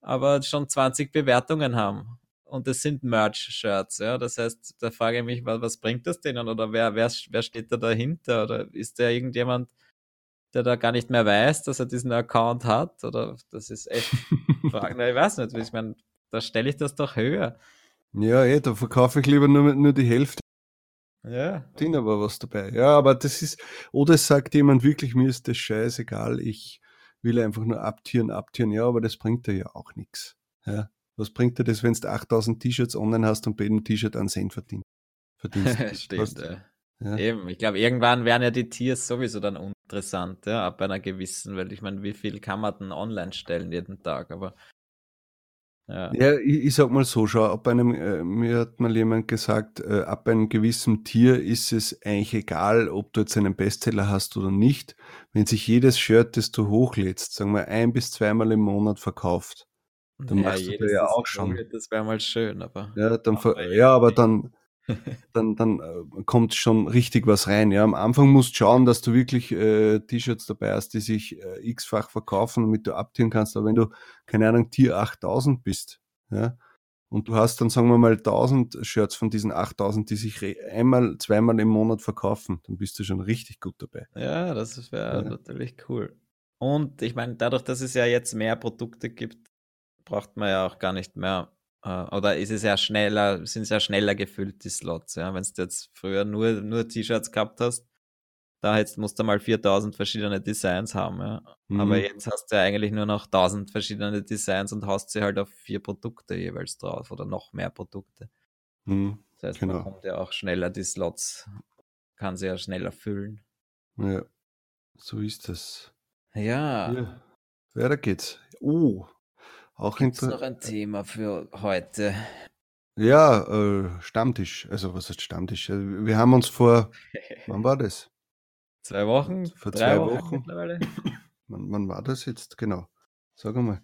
aber schon 20 Bewertungen haben und es sind Merch-Shirts. Ja? Das heißt, da frage ich mich, was, was bringt das denen oder wer, wer, wer steht da dahinter? Oder ist der irgendjemand, der da gar nicht mehr weiß, dass er diesen Account hat? Oder das ist echt Fragen, ich weiß nicht. Ich meine, da stelle ich das doch höher. Ja, eh, da verkaufe ich lieber nur, nur die Hälfte. Ja. Dient aber was dabei. Ja, aber das ist, oder es sagt jemand wirklich, mir ist das scheißegal, ich will einfach nur abtieren, abtieren. Ja, aber das bringt dir ja auch nichts. Ja. Was bringt dir das, wenn du 8000 T-Shirts online hast und bei jedem T-Shirt einen Cent verdient, verdienst? Stimmt, ja. ja. Eben, ich glaube, irgendwann werden ja die Tiers sowieso dann uninteressant, ja, ab einer gewissen, weil ich meine, wie viel kann man denn online stellen jeden Tag, aber ja, ja ich, ich, sag mal so, schau, ab einem, äh, mir hat mal jemand gesagt, äh, ab einem gewissen Tier ist es eigentlich egal, ob du jetzt einen Bestseller hast oder nicht, wenn sich jedes Shirt, das du hochlädst, sagen wir ein bis zweimal im Monat verkauft, dann ja, machst du dir ja auch schon. Das wäre mal schön, aber. Ja, dann, ja aber dann, dann, dann äh, kommt schon richtig was rein. Ja, am Anfang musst du schauen, dass du wirklich äh, T-Shirts dabei hast, die sich äh, x-fach verkaufen, damit du abtieren kannst. Aber wenn du, keine Ahnung, Tier 8000 bist, ja, und du hast dann, sagen wir mal, 1000 Shirts von diesen 8000, die sich einmal, zweimal im Monat verkaufen, dann bist du schon richtig gut dabei. Ja, das wäre ja. natürlich cool. Und ich meine, dadurch, dass es ja jetzt mehr Produkte gibt, braucht man ja auch gar nicht mehr. Äh, oder ist es ja schneller, sind es ja schneller gefüllt, die Slots. Ja? Wenn du jetzt früher nur, nur T-Shirts gehabt hast, da jetzt musst du mal 4000 verschiedene Designs haben. Ja? Mhm. Aber jetzt hast du ja eigentlich nur noch 1000 verschiedene Designs und hast sie halt auf vier Produkte jeweils drauf oder noch mehr Produkte. Mhm. Das heißt, genau. man kommt ja auch schneller die Slots, kann sie ja schneller füllen. Ja, so ist es. Ja. ja. Weiter geht's. Oh, auch Gibt's noch ein Thema für heute? Ja, äh, Stammtisch. Also was heißt Stammtisch? Also, wir haben uns vor, wann war das? Zwei Wochen? Vor zwei Wochen, Wochen. mittlerweile. wann, wann war das jetzt? Genau. Sag mal.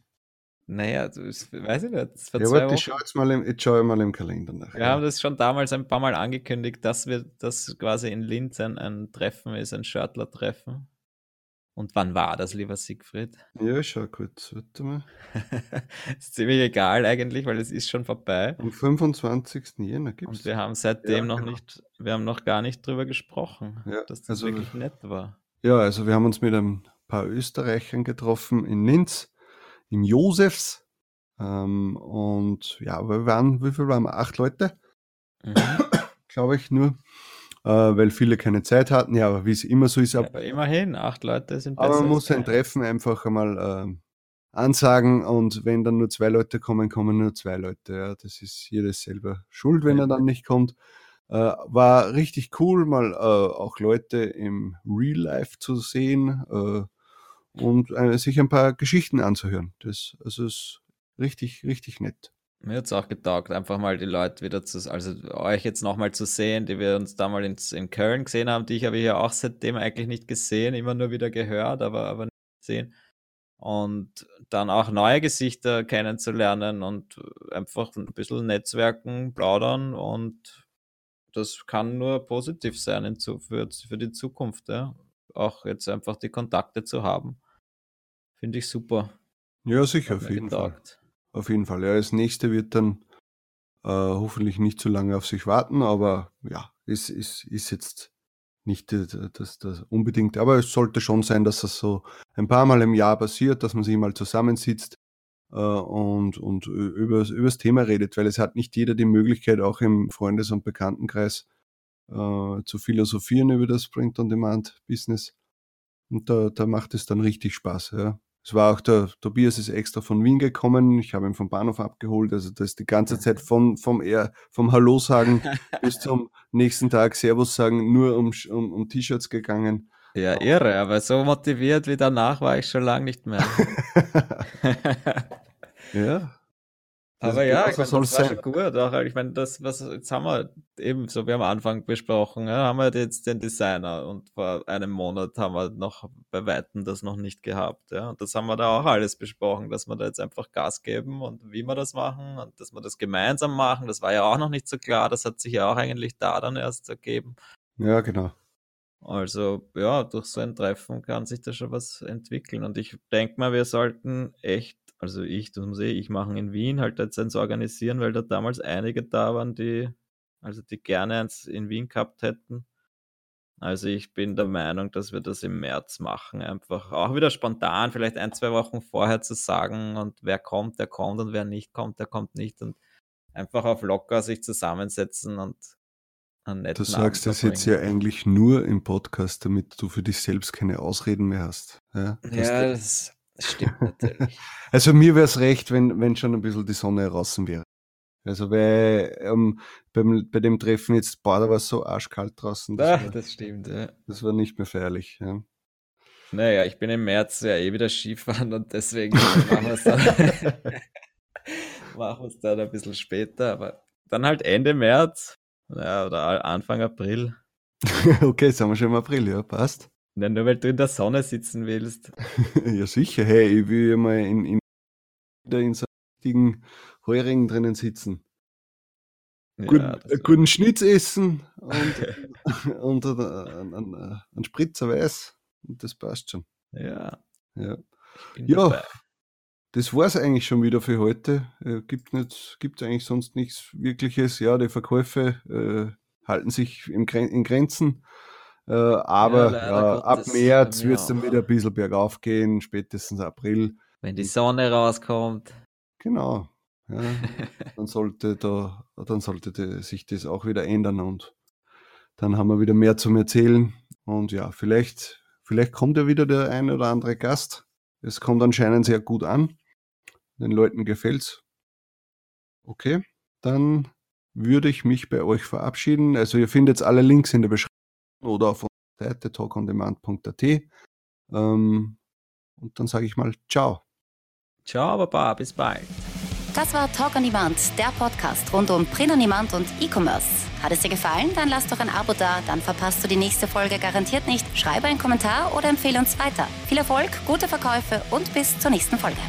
Naja, das weiß ich nicht. Vor ja, zwei warte, ich schaue jetzt mal im, jetzt schaue ich mal im Kalender nach. Wir ja. haben das schon damals ein paar Mal angekündigt, dass wir das quasi in Linz ein, ein Treffen ist, ein Shirtler-Treffen. Und wann war das, lieber Siegfried? Ja, schau kurz, warte mal. ist ziemlich egal eigentlich, weil es ist schon vorbei. Am 25. Jänner gibt es. Und wir haben seitdem ja, noch genau. nicht, wir haben noch gar nicht drüber gesprochen, ja, dass das also, wirklich nett war. Ja, also wir haben uns mit ein paar Österreichern getroffen in Linz, im Josefs. Ähm, und ja, wir waren, wie viel waren wir? Acht Leute, mhm. glaube ich, nur weil viele keine Zeit hatten. Ja, aber wie es immer so ist. Ab, aber immerhin, acht Leute sind besser. Aber man muss ein Treffen einfach einmal äh, ansagen und wenn dann nur zwei Leute kommen, kommen nur zwei Leute. Ja, das ist jedes selber schuld, wenn er dann nicht kommt. Äh, war richtig cool, mal äh, auch Leute im Real Life zu sehen äh, und äh, sich ein paar Geschichten anzuhören. Das also ist richtig, richtig nett. Mir hat es auch getaugt, einfach mal die Leute wieder zu, also euch jetzt nochmal zu sehen, die wir uns damals in, in Köln gesehen haben, die ich habe hier auch seitdem eigentlich nicht gesehen, immer nur wieder gehört, aber, aber nicht gesehen. Und dann auch neue Gesichter kennenzulernen und einfach ein bisschen netzwerken, plaudern und das kann nur positiv sein in, für, für die Zukunft, ja. Auch jetzt einfach die Kontakte zu haben. Finde ich super. Ja, sicher, auf jeden getaugt. Fall. Auf jeden Fall. Ja, das nächste wird dann äh, hoffentlich nicht zu lange auf sich warten, aber ja, es ist, ist jetzt nicht das, das unbedingt, aber es sollte schon sein, dass das so ein paar Mal im Jahr passiert, dass man sich mal zusammensitzt äh, und, und über, über das Thema redet, weil es hat nicht jeder die Möglichkeit, auch im Freundes- und Bekanntenkreis äh, zu philosophieren über das Print-on-Demand-Business. Und da, da macht es dann richtig Spaß. Ja. Es war auch der Tobias ist extra von Wien gekommen. Ich habe ihn vom Bahnhof abgeholt. Also das ist die ganze Zeit von, vom, er, vom Hallo sagen bis zum nächsten Tag Servus sagen, nur um, um, um T-Shirts gegangen. Ja, irre, aber so motiviert wie danach war ich schon lange nicht mehr. ja. Aber ja, ich mein, das war schon gut. Auch, ich meine, das, was jetzt haben wir eben so wie am Anfang besprochen, ja, haben wir jetzt den Designer und vor einem Monat haben wir noch bei Weitem das noch nicht gehabt. Ja. Und das haben wir da auch alles besprochen, dass wir da jetzt einfach Gas geben und wie wir das machen und dass wir das gemeinsam machen. Das war ja auch noch nicht so klar. Das hat sich ja auch eigentlich da dann erst ergeben. Ja, genau. Also ja, durch so ein Treffen kann sich da schon was entwickeln. Und ich denke mal, wir sollten echt also ich, das muss ich, ich machen in Wien halt jetzt eins organisieren, weil da damals einige da waren, die, also die gerne eins in Wien gehabt hätten. Also ich bin der Meinung, dass wir das im März machen, einfach auch wieder spontan, vielleicht ein, zwei Wochen vorher zu sagen und wer kommt, der kommt und wer nicht kommt, der kommt nicht und einfach auf locker sich zusammensetzen und einen netten Du sagst das jetzt ja eigentlich nur im Podcast, damit du für dich selbst keine Ausreden mehr hast. Ja, ja das das stimmt natürlich. also mir wäre es recht, wenn, wenn schon ein bisschen die Sonne draußen wäre. Also weil ähm, beim, bei dem Treffen jetzt war da war so arschkalt draußen. Das, Ach, war, das stimmt, ja. Das war nicht mehr feierlich. Ja. Naja, ich bin im März ja eh wieder Skifahren und deswegen machen wir es dann, machen dann ein bisschen später, aber dann halt Ende März ja, oder Anfang April. okay, sind wir schon im April, ja, passt. Ja, nur weil du in der Sonne sitzen willst. ja, sicher. Hey, ich will ja mal in, in, in so richtigen Heurigen drinnen sitzen. Ja, Gut, einen guten Schnitz essen und, und einen, einen, einen Spritzer Weiß. Und das passt schon. Ja. Ja, ja das war es eigentlich schon wieder für heute. Äh, gibt es gibt eigentlich sonst nichts Wirkliches. Ja, die Verkäufe äh, halten sich im, in Grenzen. Äh, aber ja, ja, ab März wird es dann wieder ein bisschen bergauf gehen, spätestens April. Wenn die Sonne rauskommt. Genau. Ja, dann sollte da, dann sollte sich das auch wieder ändern und dann haben wir wieder mehr zum Erzählen. Und ja, vielleicht, vielleicht kommt ja wieder der eine oder andere Gast. Es kommt anscheinend sehr gut an. Den Leuten gefällt's. Okay, dann würde ich mich bei euch verabschieden. Also ihr findet alle Links in der Beschreibung oder auf unserer Seite talkondemand.at. Ähm, und dann sage ich mal Ciao. Ciao, Baba, bis bald. Das war Talk on Demand, der Podcast rund um Print on Demand und E-Commerce. Hat es dir gefallen? Dann lass doch ein Abo da, dann verpasst du die nächste Folge garantiert nicht. Schreibe einen Kommentar oder empfehle uns weiter. Viel Erfolg, gute Verkäufe und bis zur nächsten Folge.